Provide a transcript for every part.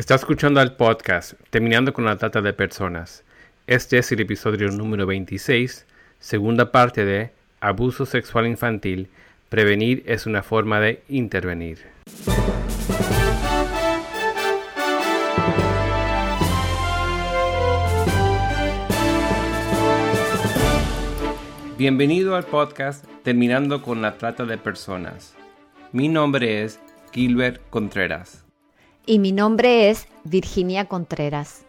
Está escuchando al podcast Terminando con la Trata de Personas. Este es el episodio número 26, segunda parte de Abuso Sexual Infantil. Prevenir es una forma de intervenir. Bienvenido al podcast Terminando con la Trata de Personas. Mi nombre es Gilbert Contreras y mi nombre es Virginia Contreras.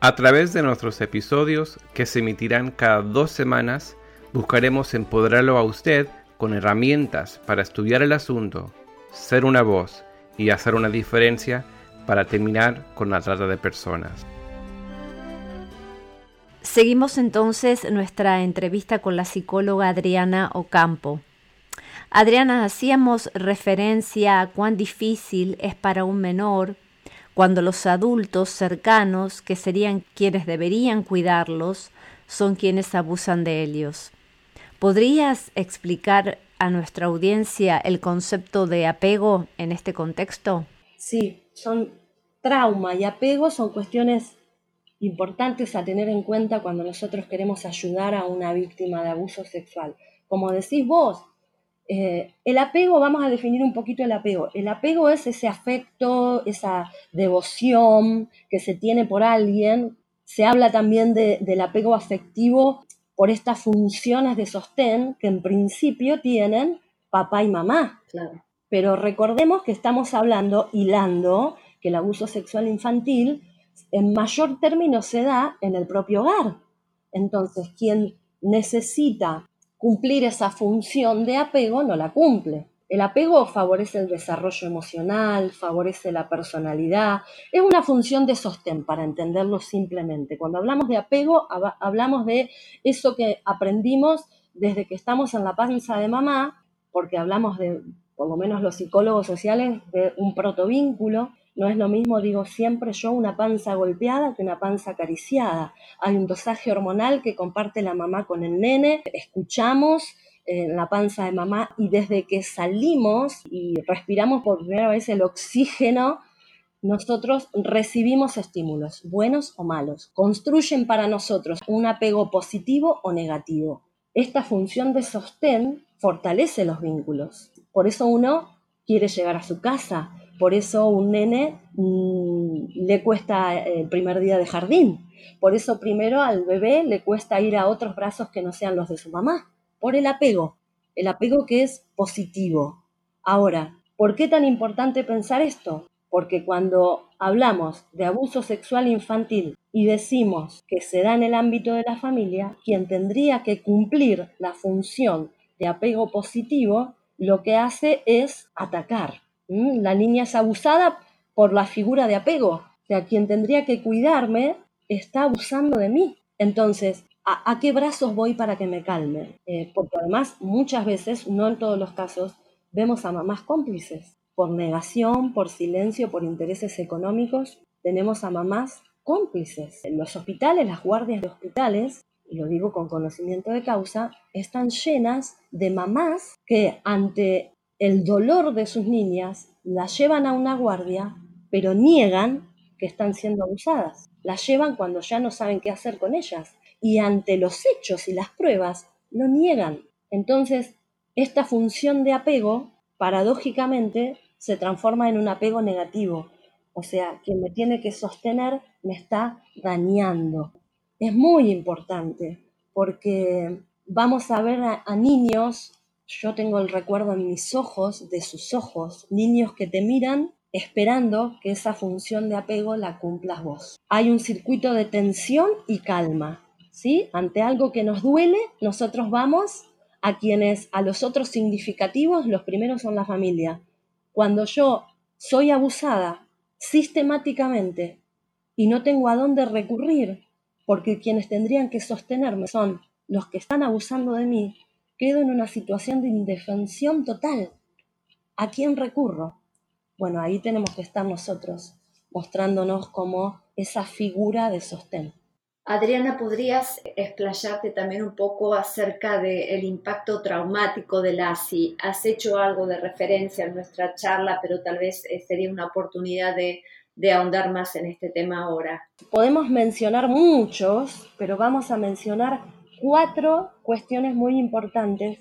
A través de nuestros episodios, que se emitirán cada dos semanas, buscaremos empoderarlo a usted con herramientas para estudiar el asunto, ser una voz y hacer una diferencia para terminar con la trata de personas. Seguimos entonces nuestra entrevista con la psicóloga Adriana Ocampo. Adriana, hacíamos referencia a cuán difícil es para un menor cuando los adultos cercanos, que serían quienes deberían cuidarlos, son quienes abusan de ellos. ¿Podrías explicar a nuestra audiencia el concepto de apego en este contexto? Sí, son trauma y apego son cuestiones importantes a tener en cuenta cuando nosotros queremos ayudar a una víctima de abuso sexual. Como decís vos, eh, el apego, vamos a definir un poquito el apego. El apego es ese afecto, esa devoción que se tiene por alguien. Se habla también del apego afectivo por estas funciones de sostén que en principio tienen papá y mamá. Pero recordemos que estamos hablando, hilando, que el abuso sexual infantil en mayor término se da en el propio hogar. Entonces, quien necesita cumplir esa función de apego no la cumple. El apego favorece el desarrollo emocional, favorece la personalidad, es una función de sostén para entenderlo simplemente. Cuando hablamos de apego, hablamos de eso que aprendimos desde que estamos en la panza de mamá, porque hablamos de, por lo menos los psicólogos sociales, de un protovínculo, no es lo mismo, digo siempre yo, una panza golpeada que una panza acariciada. Hay un dosaje hormonal que comparte la mamá con el nene, escuchamos en la panza de mamá y desde que salimos y respiramos por primera vez el oxígeno, nosotros recibimos estímulos, buenos o malos. Construyen para nosotros un apego positivo o negativo. Esta función de sostén fortalece los vínculos. Por eso uno quiere llegar a su casa, por eso un nene mm, le cuesta el primer día de jardín. Por eso primero al bebé le cuesta ir a otros brazos que no sean los de su mamá. Por el apego. El apego que es positivo. Ahora, ¿por qué tan importante pensar esto? Porque cuando hablamos de abuso sexual infantil y decimos que se da en el ámbito de la familia, quien tendría que cumplir la función de apego positivo, lo que hace es atacar, la niña es abusada por la figura de apego. O sea, quien tendría que cuidarme está abusando de mí. Entonces, ¿a, qué brazos voy para que me calme? Eh, porque además, muchas veces, no en todos los casos, vemos a mamás cómplices. Por negación, por silencio, por intereses económicos, tenemos a mamás cómplices. En los hospitales, las guardias de hospitales, y lo digo con conocimiento de causa, están llenas de mamás que ante el dolor de sus niñas, las llevan a una guardia, pero niegan que están siendo abusadas. Las llevan cuando ya no saben qué hacer con ellas. Y ante los hechos y las pruebas, lo niegan. Entonces, esta función de apego, paradójicamente, se transforma en un apego negativo. O sea, quien me tiene que sostener me está dañando. Es muy importante porque vamos a ver a, niños yo tengo el recuerdo en mis ojos de sus ojos, niños que te miran esperando que esa función de apego la cumplas vos. Hay un circuito de tensión y calma, ¿sí? Ante algo que nos duele, nosotros vamos a quienes, a los otros significativos, los primeros son la familia. Cuando yo soy abusada sistemáticamente y no tengo a dónde recurrir, porque quienes tendrían que sostenerme son los que están abusando de mí, quedo en una situación de indefensión total. ¿A quién recurro? Bueno, ahí tenemos que estar nosotros, mostrándonos como esa figura de sostén. Adriana, ¿podrías explayarte también un poco acerca del impacto traumático del ASI? Has hecho algo de referencia en nuestra charla, pero tal vez eh, sería una oportunidad de, de ahondar más en este tema ahora. Podemos mencionar muchos, pero vamos a mencionar cuatro cuestiones muy importantes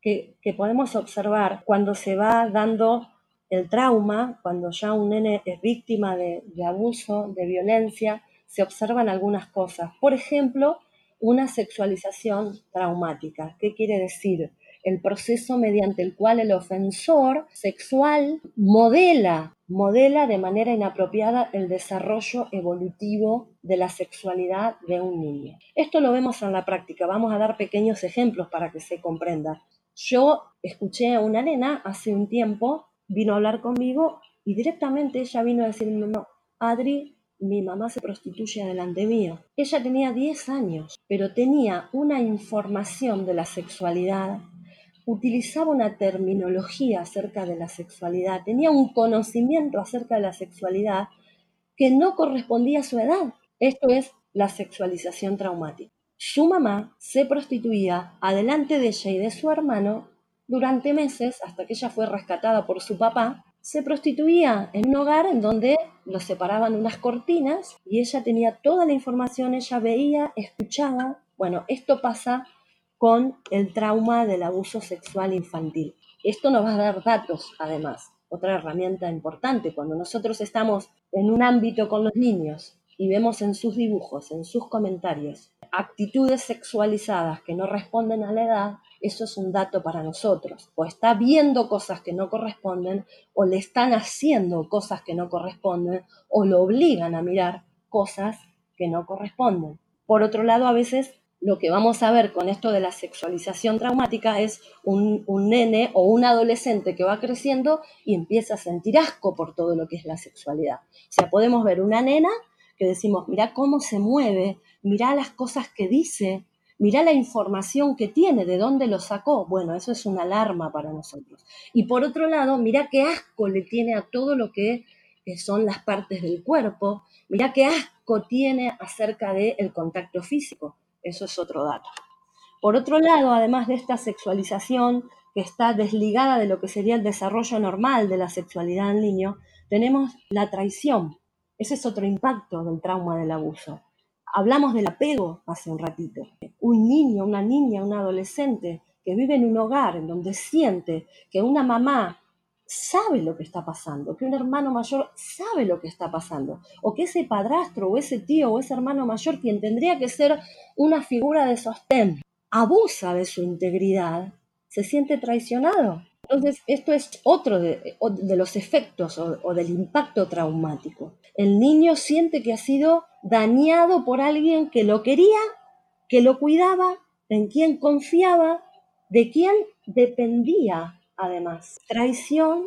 que, podemos observar cuando se va dando el trauma, cuando ya un nene es víctima de, de abuso, de violencia, se observan algunas cosas. Por ejemplo, una sexualización traumática. ¿Qué quiere decir? El proceso mediante el cual el ofensor sexual modela, modela de manera inapropiada el desarrollo evolutivo de la sexualidad de un niño. Esto lo vemos en la práctica. Vamos a dar pequeños ejemplos para que se comprenda. Yo escuché a una nena hace un tiempo, vino a hablar conmigo y directamente ella vino a decirme, no, Adri, mi mamá se prostituye delante mío. Ella tenía 10 años, pero tenía una información de la sexualidad, utilizaba una terminología acerca de la sexualidad, tenía un conocimiento acerca de la sexualidad que no correspondía a su edad. Esto es la sexualización traumática. Su mamá se prostituía adelante de ella y de su hermano durante meses hasta que ella fue rescatada por su papá se prostituía en un hogar en donde los separaban unas cortinas y ella tenía toda la información, ella veía, escuchaba. Bueno, esto pasa con el trauma del abuso sexual infantil. Esto nos va a dar datos, además, otra herramienta importante. Cuando nosotros estamos en un ámbito con los niños y vemos en sus dibujos, en sus comentarios, actitudes sexualizadas que no responden a la edad, eso es un dato para nosotros. O está viendo cosas que no corresponden, o le están haciendo cosas que no corresponden, o lo obligan a mirar cosas que no corresponden. Por otro lado, a veces lo que vamos a ver con esto de la sexualización traumática es un, nene o un adolescente que va creciendo y empieza a sentir asco por todo lo que es la sexualidad. O sea, podemos ver una nena que decimos, mira cómo se mueve, mira las cosas que dice, Mirá la información que tiene, de dónde lo sacó. Bueno, eso es una alarma para nosotros. Y por otro lado, mirá qué asco le tiene a todo lo que son las partes del cuerpo. Mirá qué asco tiene acerca del contacto físico. Eso es otro dato. Por otro lado, además de esta sexualización que está desligada de lo que sería el desarrollo normal de la sexualidad del niño, tenemos la traición. Ese es otro impacto del trauma del abuso. Hablamos del apego hace un ratito. Un niño, una niña, un adolescente que vive en un hogar en donde siente que una mamá sabe lo que está pasando, que un hermano mayor sabe lo que está pasando, o que ese padrastro o ese tío o ese hermano mayor, quien tendría que ser una figura de sostén, abusa de su integridad, se siente traicionado. Entonces, esto es otro de, los efectos o del impacto traumático. El niño siente que ha sido dañado por alguien que lo quería, que lo cuidaba, en quien confiaba, de quien dependía además. Traición,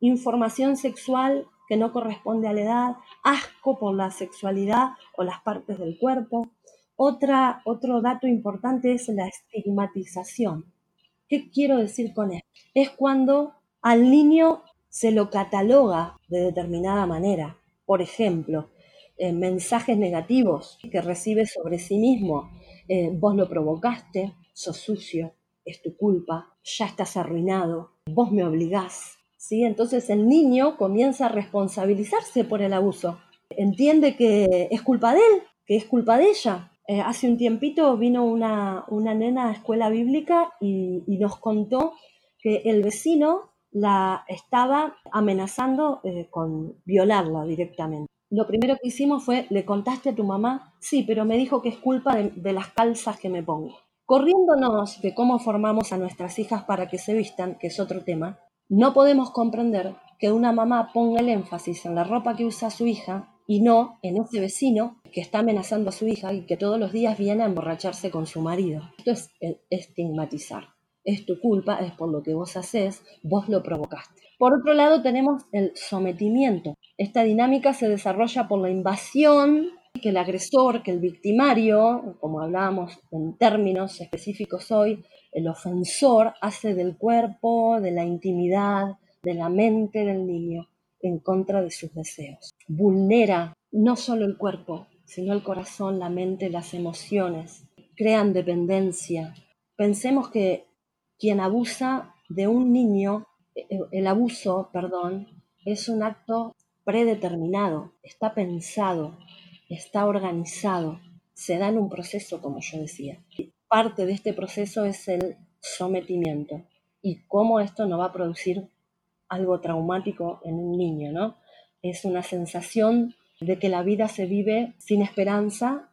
información sexual que no corresponde a la edad, asco por la sexualidad o las partes del cuerpo. Otra, otro dato importante es la estigmatización. ¿Qué quiero decir con esto? Es cuando al niño se lo cataloga de determinada manera. Por ejemplo, mensajes negativos que recibe sobre sí mismo. Eh, vos lo provocaste, sos sucio, es tu culpa, ya estás arruinado, vos me obligás. ¿Sí? Entonces el niño comienza a responsabilizarse por el abuso. Entiende que es culpa de él, que es culpa de ella. Eh, hace un tiempito vino una, una, nena a escuela bíblica y, y, nos contó que el vecino la estaba amenazando con violarla directamente lo primero que hicimos fue, ¿le contaste a tu mamá? Sí, pero me dijo que es culpa de, las calzas que me pongo. Corriéndonos de cómo formamos a nuestras hijas para que se vistan, que es otro tema, no podemos comprender que una mamá ponga el énfasis en la ropa que usa su hija y no en ese vecino que está amenazando a su hija y que todos los días viene a emborracharse con su marido. Esto es estigmatizar. Es tu culpa, es por lo que vos haces, vos lo provocaste. Por otro lado tenemos el sometimiento. Esta dinámica se desarrolla por la invasión que el agresor, que el victimario, como hablábamos en términos específicos hoy, el ofensor hace del cuerpo, de la intimidad, de la mente del niño en contra de sus deseos. Vulnera no solo el cuerpo, sino el corazón, la mente, las emociones. Crean dependencia. Pensemos que quien abusa de un niño el abuso, perdón, es un acto predeterminado, está pensado, está organizado, se da en un proceso, como yo decía. Parte de este proceso es el sometimiento y cómo esto no va a producir algo traumático en un niño, ¿no? Es una sensación de que la vida se vive sin esperanza,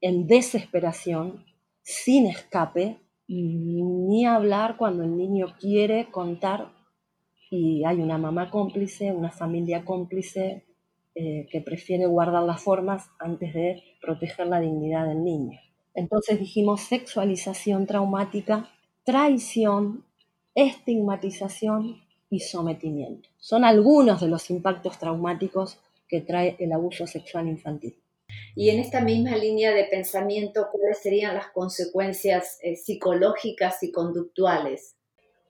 en desesperación, sin escape, ni hablar cuando el niño quiere contar y hay una mamá cómplice, una familia cómplice eh, que prefiere guardar las formas antes de proteger la dignidad del niño. Entonces dijimos sexualización traumática, traición, estigmatización y sometimiento. Son algunos de los impactos traumáticos que trae el abuso sexual infantil. Y en esta misma línea de pensamiento, ¿cuáles serían las consecuencias eh, psicológicas y conductuales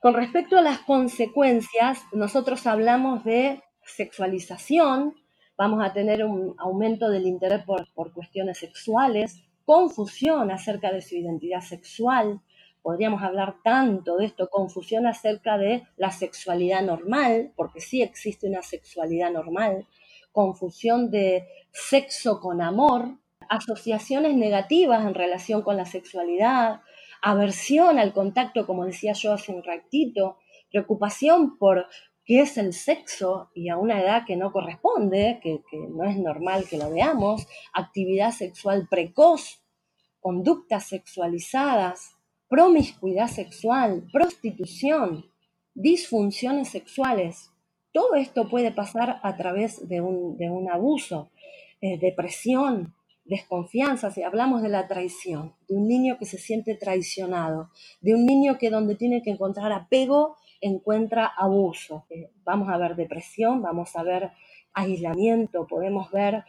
con respecto a las consecuencias, nosotros hablamos de sexualización, vamos a tener un aumento del interés por, cuestiones sexuales, confusión acerca de su identidad sexual, podríamos hablar tanto de esto, confusión acerca de la sexualidad normal, porque sí existe una sexualidad normal, confusión de sexo con amor, asociaciones negativas en relación con la sexualidad, aversión al contacto, como decía yo hace un ratito, preocupación por qué es el sexo y a una edad que no corresponde, que, no es normal que lo veamos, actividad sexual precoz, conductas sexualizadas, promiscuidad sexual, prostitución, disfunciones sexuales. Todo esto puede pasar a través de un, abuso, eh, depresión, desconfianza, si hablamos de la traición, de un niño que se siente traicionado, de un niño que donde tiene que encontrar apego encuentra abuso. Eh, vamos a ver depresión, vamos a ver aislamiento, podemos ver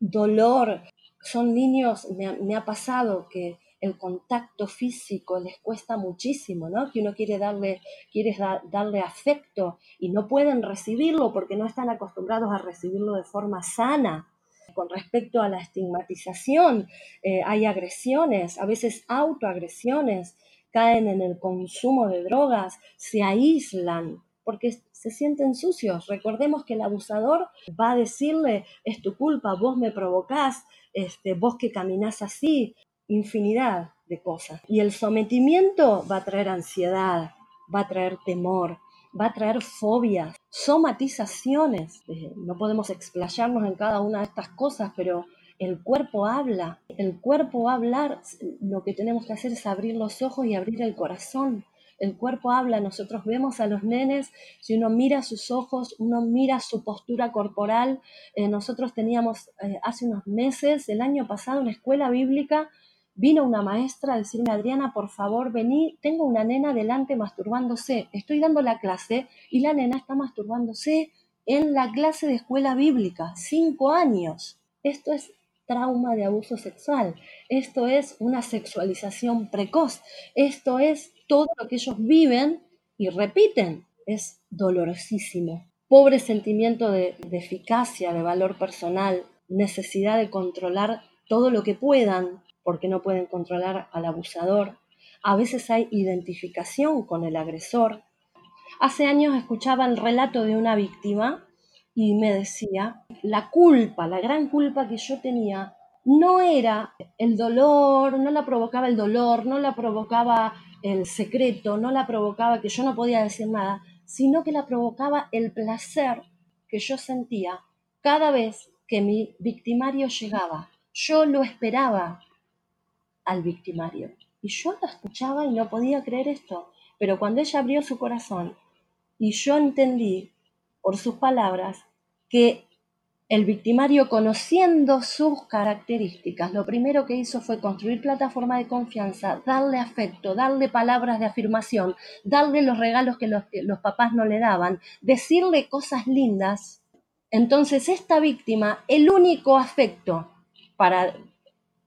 dolor. Son niños, me ha, pasado que el contacto físico les cuesta muchísimo, ¿no? Que uno quiere darle, quiere darle afecto y no pueden recibirlo porque no están acostumbrados a recibirlo de forma sana con respecto a la estigmatización, eh, hay agresiones, a veces autoagresiones, caen en el consumo de drogas, se aíslan porque se sienten sucios. Recordemos que el abusador va a decirle, es tu culpa, vos me provocás, este, vos que caminás así, infinidad de cosas. Y el sometimiento va a traer ansiedad, va a traer temor, va a traer fobias, somatizaciones. Eh, no podemos explayarnos en cada una de estas cosas, pero el cuerpo habla, el cuerpo va hablar, lo que tenemos que hacer es abrir los ojos y abrir el corazón. El cuerpo habla, nosotros vemos a los nenes, si uno mira sus ojos, uno mira su postura corporal. Eh, nosotros teníamos eh, hace unos meses, el año pasado, una escuela bíblica Vino una maestra a decirme, Adriana, por favor, vení, tengo una nena delante masturbándose. Estoy dando la clase y la nena está masturbándose en la clase de escuela bíblica, cinco años. Esto es trauma de abuso sexual. Esto es una sexualización precoz. Esto es todo lo que ellos viven y repiten. Es dolorosísimo. Pobre sentimiento de, eficacia, de valor personal, necesidad de controlar todo lo que puedan porque no pueden controlar al abusador. A veces hay identificación con el agresor. Hace años escuchaba el relato de una víctima y me decía, la culpa, la gran culpa que yo tenía no era el dolor, no la provocaba el dolor, no la provocaba el secreto, no la provocaba que yo no podía decir nada, sino que la provocaba el placer que yo sentía cada vez que mi victimario llegaba. Yo lo esperaba, al victimario. Y yo la escuchaba y no podía creer esto. Pero cuando ella abrió su corazón y yo entendí por sus palabras que el victimario, conociendo sus características, lo primero que hizo fue construir plataforma de confianza, darle afecto, darle palabras de afirmación, darle los regalos que los, papás no le daban, decirle cosas lindas. Entonces esta víctima, el único afecto, para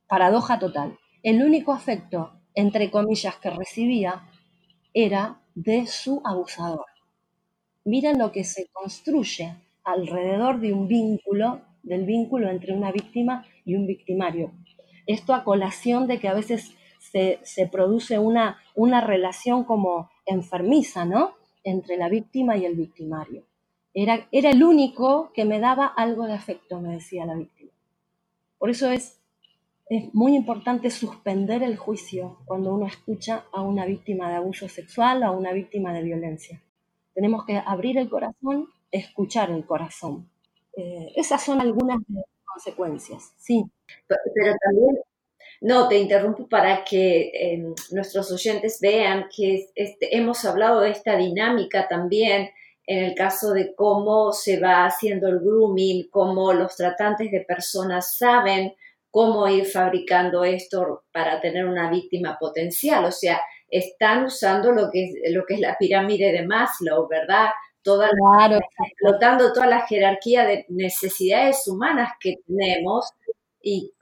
paradoja total, el único afecto, entre comillas, que recibía era de su abusador. Miren lo que se construye alrededor de un vínculo, del vínculo entre una víctima y un victimario. Esto a colación de que a veces se, produce una, una relación como enfermiza, ¿no? Entre la víctima y el victimario. Era, era el único que me daba algo de afecto, me decía la víctima. Por eso es, es muy importante suspender el juicio cuando uno escucha a una víctima de abuso sexual o a una víctima de violencia. Tenemos que abrir el corazón, escuchar el corazón. Eh, esas son algunas de las consecuencias, sí. Pero también no, te interrumpo para que em, nuestros oyentes vean que este, hemos hablado de esta dinámica también en el caso de cómo se va haciendo el grooming, cómo los tratantes de personas saben cómo ir fabricando esto para tener una víctima potencial. O sea, están usando lo que lo que es la pirámide de Maslow, ¿verdad? Toda explotando toda la jerarquía de necesidades humanas que tenemos y,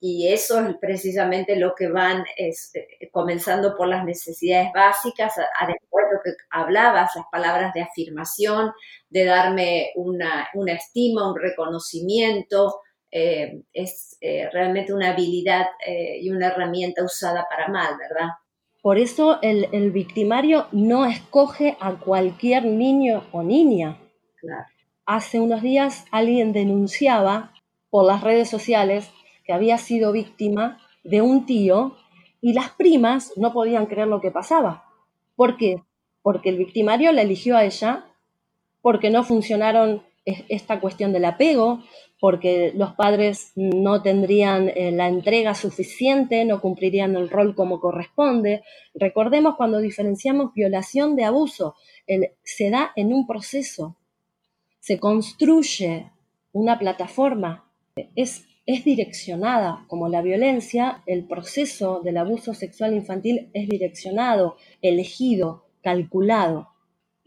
y, eso es precisamente lo que van este, comenzando por las necesidades básicas, después lo que hablabas, las palabras de afirmación, de darme una, una estima, un reconocimiento, eh, es eh, realmente una habilidad eh, y una herramienta usada para mal, ¿verdad? Por eso el, el victimario no escoge a cualquier niño o niña. Claro. Hace unos días alguien denunciaba por las redes sociales que había sido víctima de un tío y las primas no podían creer lo que pasaba. ¿Por qué? Porque el victimario la eligió a ella, porque no funcionaron esta cuestión del apego, porque los padres no tendrían eh, la entrega suficiente, no cumplirían el rol como corresponde. Recordemos cuando diferenciamos violación de abuso, se da en un proceso, se construye una plataforma es, es direccionada, como la violencia, el proceso del abuso sexual infantil es direccionado, elegido, calculado.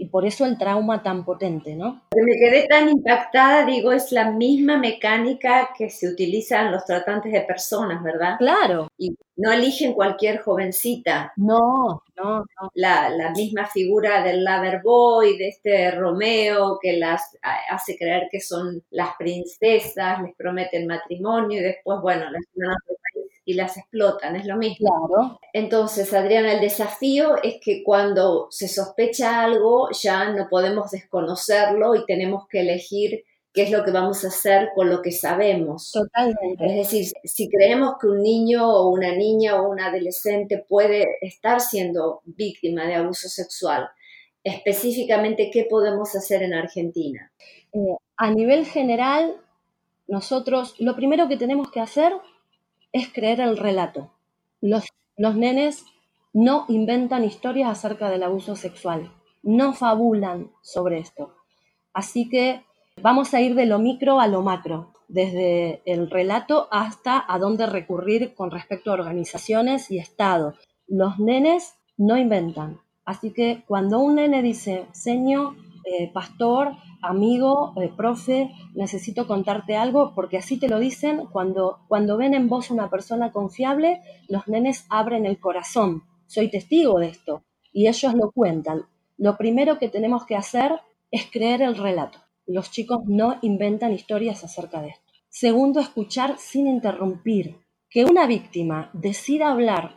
Y por eso el trauma tan potente, ¿no? Me quedé tan impactada, digo, es la misma mecánica que se utiliza en los tratantes de personas, ¿verdad? Claro. Y no eligen cualquier jovencita. No, no, no. La, la misma figura del lover boy, de este Romeo, que las hace creer que son las princesas, les prometen matrimonio y después, bueno, las y las explotan, es lo mismo. Claro. Entonces, Adriana, el desafío es que cuando se sospecha algo ya no podemos desconocerlo y tenemos que elegir qué es lo que vamos a hacer con lo que sabemos. Totalmente. Es decir, si creemos que un niño o una niña o un adolescente puede estar siendo víctima de abuso sexual, específicamente, ¿qué podemos hacer en Argentina? Eh, a nivel general, nosotros lo primero que tenemos que hacer es creer el relato. Los, los nenes no inventan historias acerca del abuso sexual, no fabulan sobre esto. Así que vamos a ir de lo micro a lo macro, desde el relato hasta a dónde recurrir con respecto a organizaciones y Estado. Los nenes no inventan. Así que cuando un nene dice, señor, eh, pastor, amigo, eh, profe, necesito contarte algo, porque así te lo dicen, cuando, cuando ven en vos una persona confiable, los nenes abren el corazón. Soy testigo de esto. Y ellos lo cuentan. Lo primero que tenemos que hacer es creer el relato. Los chicos no inventan historias acerca de esto. Segundo, escuchar sin interrumpir. Que una víctima decida hablar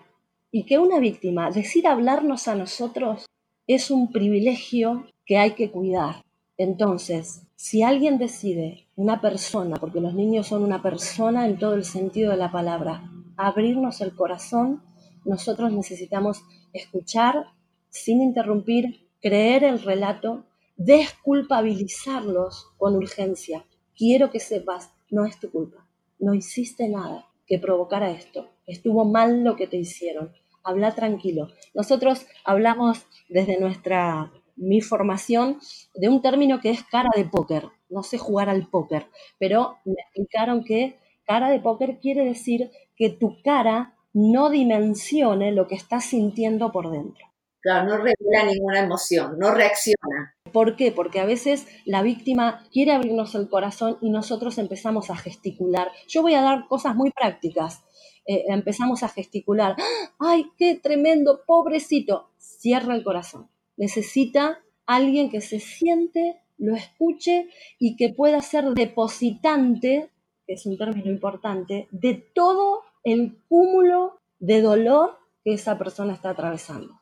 y que una víctima decida hablarnos a nosotros es un privilegio que hay que cuidar. Entonces, si alguien decide, una persona, porque los niños son una persona en todo el sentido de la palabra, abrirnos el corazón, nosotros necesitamos escuchar sin interrumpir, creer el relato, desculpabilizarlos con urgencia. Quiero que sepas, no es tu culpa, no hiciste nada que provocara esto, estuvo mal lo que te hicieron, habla tranquilo. Nosotros hablamos desde nuestra mi formación de un término que es cara de póker. No sé jugar al póker, pero me explicaron que cara de póker quiere decir que tu cara no dimensione lo que estás sintiendo por dentro. Claro, no revela ninguna emoción, no reacciona. ¿Por qué? Porque a veces la víctima quiere abrirnos el corazón y nosotros empezamos a gesticular. Yo voy a dar cosas muy prácticas. Eh, empezamos a gesticular. ¡Ay, qué tremendo, pobrecito! Cierra el corazón necesita alguien que se siente, lo escuche y que pueda ser depositante, que es un término importante, de todo el cúmulo de dolor que esa persona está atravesando.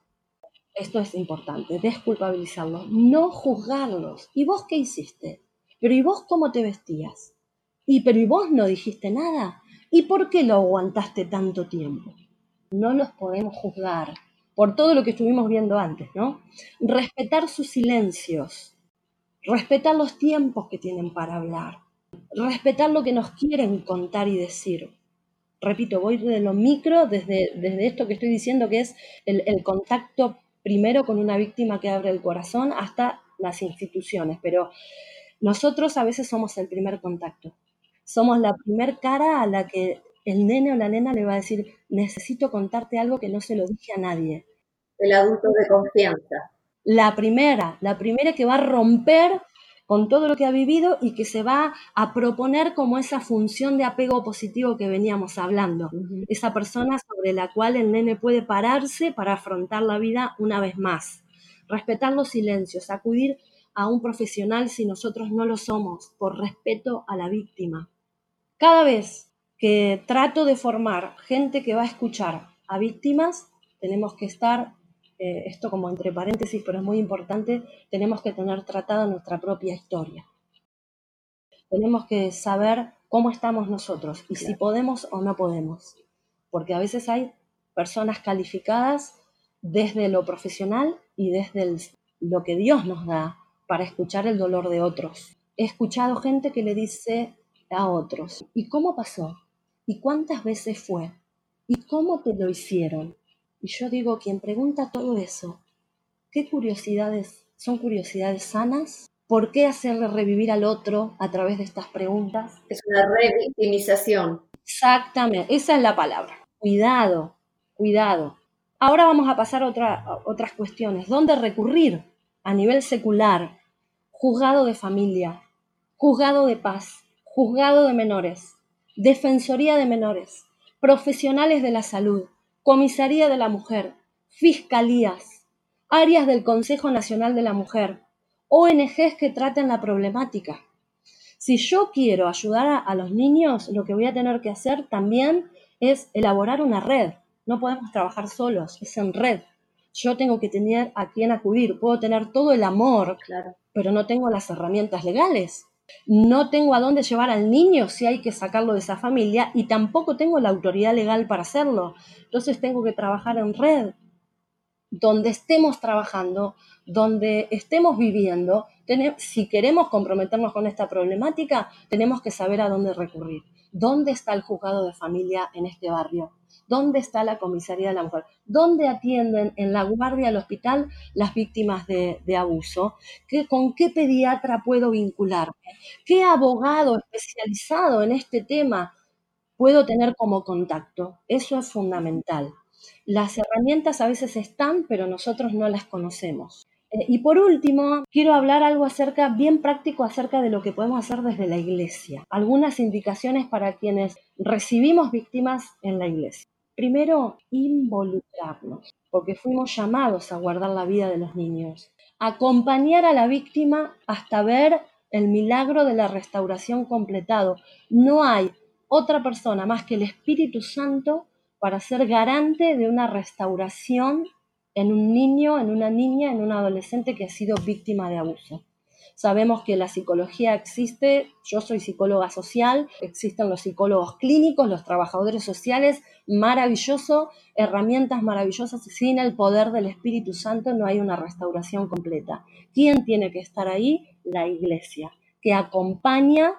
esto es importante, desculpabilizarlos, no juzgarlos. ¿Y vos qué hiciste? ¿Pero y vos cómo te vestías? ¿Y pero y vos no dijiste nada? ¿Y por qué lo aguantaste tanto tiempo? No los podemos juzgar por todo lo que estuvimos viendo antes, ¿no? Respetar sus silencios, respetar los tiempos que tienen para hablar, respetar lo que nos quieren contar y decir. Repito, voy de lo micro, desde, desde esto que estoy diciendo, que es el, el contacto primero con una víctima que abre el corazón, hasta las instituciones, pero nosotros a veces somos el primer contacto. Somos la primer cara a la que el nene o la nena le va a decir, necesito contarte algo que no se lo dije a nadie. El adulto de confianza. La primera, la primera que va a romper con todo lo que ha vivido y que se va a proponer como esa función de apego positivo que veníamos hablando. Esa persona sobre la cual el nene puede pararse para afrontar la vida una vez más. Respetar los silencios, acudir a un profesional si nosotros no lo somos, por respeto a la víctima. Cada vez que trato de formar gente que va a escuchar a víctimas, tenemos que estar, eh, esto como entre paréntesis, pero es muy importante, tenemos que tener tratada nuestra propia historia. Tenemos que saber cómo estamos nosotros y si podemos o no podemos. Porque a veces hay personas calificadas desde lo profesional y desde lo que Dios nos da para escuchar el dolor de otros. He escuchado gente que le dice a otros, ¿y cómo pasó? ¿Y cuántas veces fue? ¿Y cómo te lo hicieron? Y yo digo, quien pregunta todo eso, ¿qué curiosidades son curiosidades sanas? ¿Por qué hacerle revivir al otro a través de estas preguntas? Es una revictimización. Exactamente, esa es la palabra. Cuidado, cuidado. Ahora vamos a pasar a, a otras cuestiones. ¿Dónde recurrir? a nivel secular, juzgado de familia, juzgado de paz, juzgado de menores, defensoría de menores, profesionales de la salud, comisaría de la mujer, fiscalías, áreas del Consejo Nacional de la Mujer, ONGs que traten la problemática. Si yo quiero ayudar a, a, los niños, lo que voy a tener que hacer también es elaborar una red. No podemos trabajar solos, es en red yo tengo que tener a quién acudir. Puedo tener todo el amor, claro. pero no tengo las herramientas legales. No tengo a dónde llevar al niño si hay que sacarlo de esa familia y tampoco tengo la autoridad legal para hacerlo. Entonces tengo que trabajar en red. Donde estemos trabajando, donde estemos viviendo, si queremos comprometernos con esta problemática, tenemos que saber a dónde recurrir. ¿Dónde está el juzgado de familia en este barrio? ¿Dónde está la comisaría de la mujer? ¿Dónde atienden en la guardia del hospital las víctimas de, abuso? ¿Qué, ¿Con qué pediatra puedo vincularme? ¿Qué abogado especializado en este tema puedo tener como contacto? Eso es fundamental. Las herramientas a veces están, pero nosotros no las conocemos. Eh, y por último, quiero hablar algo acerca, bien práctico, acerca de lo que podemos hacer desde la iglesia. Algunas indicaciones para quienes recibimos víctimas en la iglesia. Primero, involucrarnos, porque fuimos llamados a guardar la vida de los niños. Acompañar a la víctima hasta ver el milagro de la restauración completado. No hay otra persona más que el Espíritu Santo para ser garante de una restauración en un niño, en una niña, en un adolescente que ha sido víctima de abuso. Sabemos que la psicología existe, yo soy psicóloga social, existen los psicólogos clínicos, los trabajadores sociales, maravilloso, herramientas maravillosas, sin el poder del Espíritu Santo no hay una restauración completa. ¿Quién tiene que estar ahí? La iglesia, que acompaña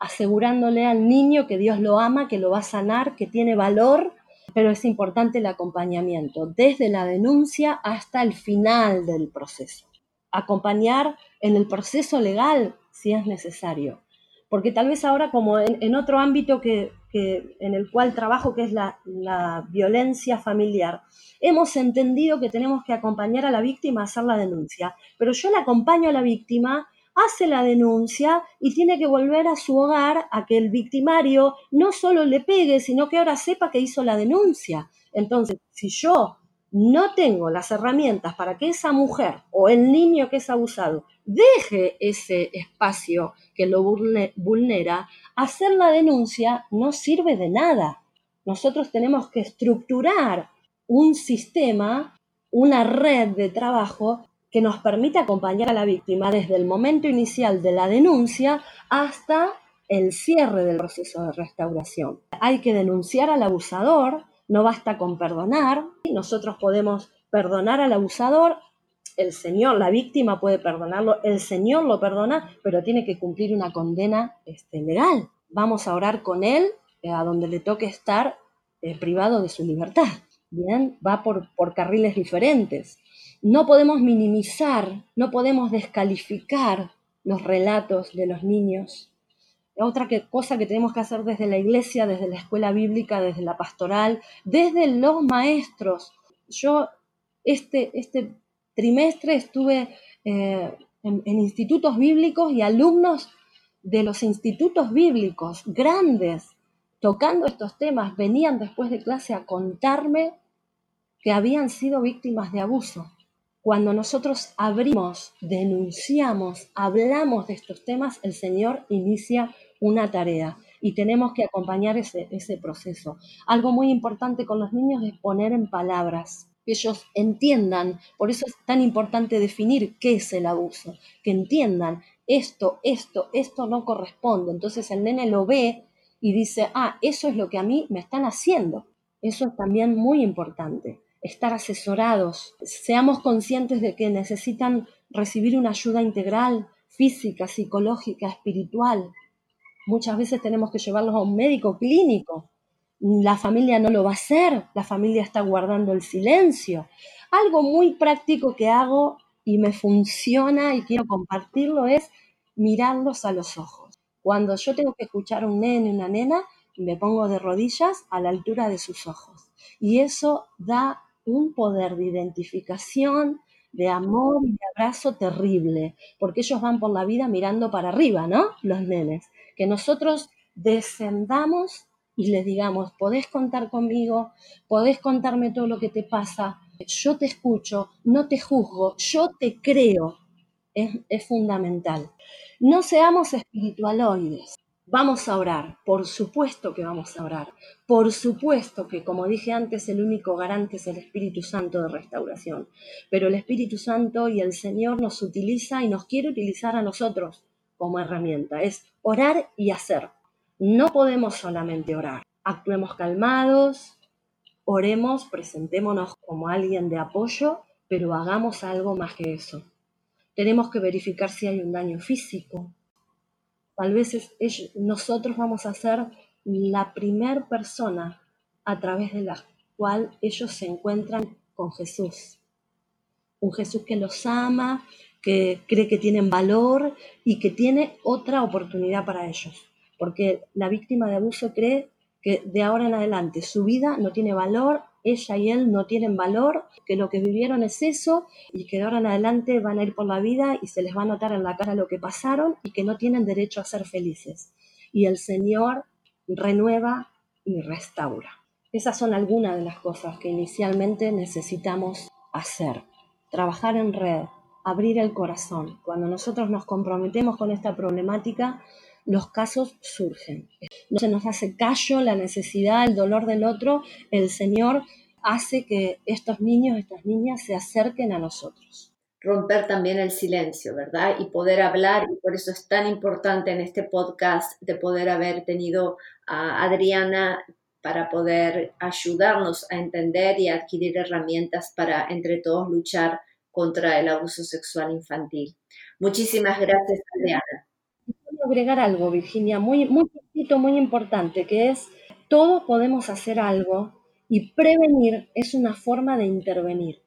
asegurándole al niño que Dios lo ama, que lo va a sanar, que tiene valor, pero es importante el acompañamiento, desde la denuncia hasta el final del proceso acompañar en el proceso legal si es necesario. Porque tal vez ahora, como en, otro ámbito que, en el cual trabajo, que es la, la, violencia familiar, hemos entendido que tenemos que acompañar a la víctima a hacer la denuncia. Pero yo la acompaño a la víctima, hace la denuncia y tiene que volver a su hogar a que el victimario no solo le pegue, sino que ahora sepa que hizo la denuncia. Entonces, si yo no tengo las herramientas para que esa mujer o el niño que es abusado deje ese espacio que lo vulnera, hacer la denuncia no sirve de nada. Nosotros tenemos que estructurar un sistema una red de trabajo que nos permite acompañar a la víctima desde el momento inicial de la denuncia hasta el cierre del proceso de restauración. Hay que denunciar al abusador, no basta con perdonar, nosotros podemos perdonar al abusador, el Señor, la víctima puede perdonarlo, el Señor lo perdona, pero tiene que cumplir una condena este, legal. Vamos a orar con él eh, a donde le toque estar eh, privado de su libertad. Bien, va por, por carriles diferentes. No podemos minimizar, no podemos descalificar los relatos de los niños. Otra cosa que tenemos que hacer desde la iglesia, desde la escuela bíblica, desde la pastoral, desde los maestros. Yo este, este trimestre estuve eh, en, en institutos bíblicos y alumnos de los institutos bíblicos grandes tocando estos temas venían después de clase a contarme que habían sido víctimas de abuso. Cuando nosotros abrimos, denunciamos, hablamos de estos temas, el Señor inicia una tarea y tenemos que acompañar ese, proceso. Algo muy importante con los niños es poner en palabras, que ellos entiendan, por eso es tan importante definir qué es el abuso, que entiendan esto, esto, esto no corresponde. Entonces el nene lo ve y dice, ah, eso es lo que a mí me están haciendo. Eso es también muy importante estar asesorados, seamos conscientes de que necesitan recibir una ayuda integral, física, psicológica, espiritual. Muchas veces tenemos que llevarlos a un médico clínico. La familia no lo va a hacer, la familia está guardando el silencio. Algo muy práctico que hago y me funciona y quiero compartirlo es mirarlos a los ojos. Cuando yo tengo que escuchar a un nene, una nena, me pongo de rodillas a la altura de sus ojos. Y eso da un poder de identificación, de amor y de abrazo terrible, porque ellos van por la vida mirando para arriba, ¿no? Los nenes. Que nosotros descendamos y les digamos, podés contar conmigo, podés contarme todo lo que te pasa, yo te escucho, no te juzgo, yo te creo. Es, es fundamental. No seamos espiritualoides. Vamos a orar, por supuesto que vamos a orar. Por supuesto que, como dije antes, el único garante es el Espíritu Santo de restauración. Pero el Espíritu Santo y el Señor nos utiliza y nos quiere utilizar a nosotros como herramienta. Es orar y hacer. No podemos solamente orar. Actuemos calmados, oremos, presentémonos como alguien de apoyo, pero hagamos algo más que eso. Tenemos que verificar si hay un daño físico, Tal vez nosotros vamos a ser la primer persona a través de la cual ellos se encuentran con Jesús. Un Jesús que los ama, que cree que tienen valor y que tiene otra oportunidad para ellos. Porque la víctima de abuso cree que de ahora en adelante su vida no tiene valor ella y él no tienen valor, que lo que vivieron es eso y que de ahora en adelante van a ir por la vida y se les va a notar en la cara lo que pasaron y que no tienen derecho a ser felices. Y el Señor renueva y restaura. Esas son algunas de las cosas que inicialmente necesitamos hacer. Trabajar en red, abrir el corazón. Cuando nosotros nos comprometemos con esta problemática, los casos surgen. No se nos hace callo la necesidad, el dolor del otro, el Señor hace que estos niños, estas niñas se acerquen a nosotros. Romper también el silencio, ¿verdad? Y poder hablar, y por eso es tan importante en este podcast de poder haber tenido a Adriana para poder ayudarnos a entender y adquirir herramientas para entre todos luchar contra el abuso sexual infantil. Muchísimas gracias, Adriana agregar algo, Virginia, muy, muy muy importante, que es todos podemos hacer algo y prevenir es una forma de intervenir.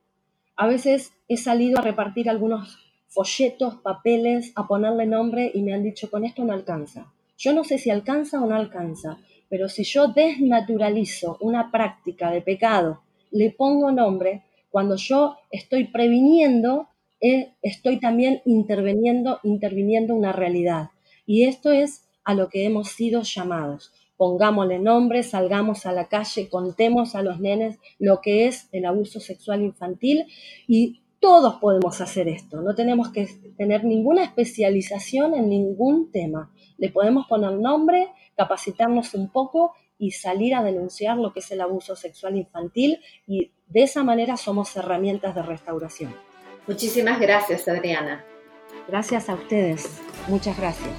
A veces he salido a repartir algunos folletos, papeles, a ponerle nombre y me han dicho, con esto no alcanza. Yo no sé si alcanza o no alcanza, pero si yo desnaturalizo una práctica de pecado, le pongo nombre, cuando yo estoy previniendo, eh, estoy también interviniendo, interviniendo una realidad. Y esto es a lo que hemos sido llamados. Pongámosle nombre, salgamos a la calle, contemos a los nenes lo que es el abuso sexual infantil y todos podemos hacer esto, no tenemos que tener ninguna especialización en ningún tema. Le podemos poner nombre, capacitarnos un poco y salir a denunciar lo que es el abuso sexual infantil y de esa manera somos herramientas de restauración. Muchísimas gracias, Adriana. Gracias a ustedes. Muchas gracias.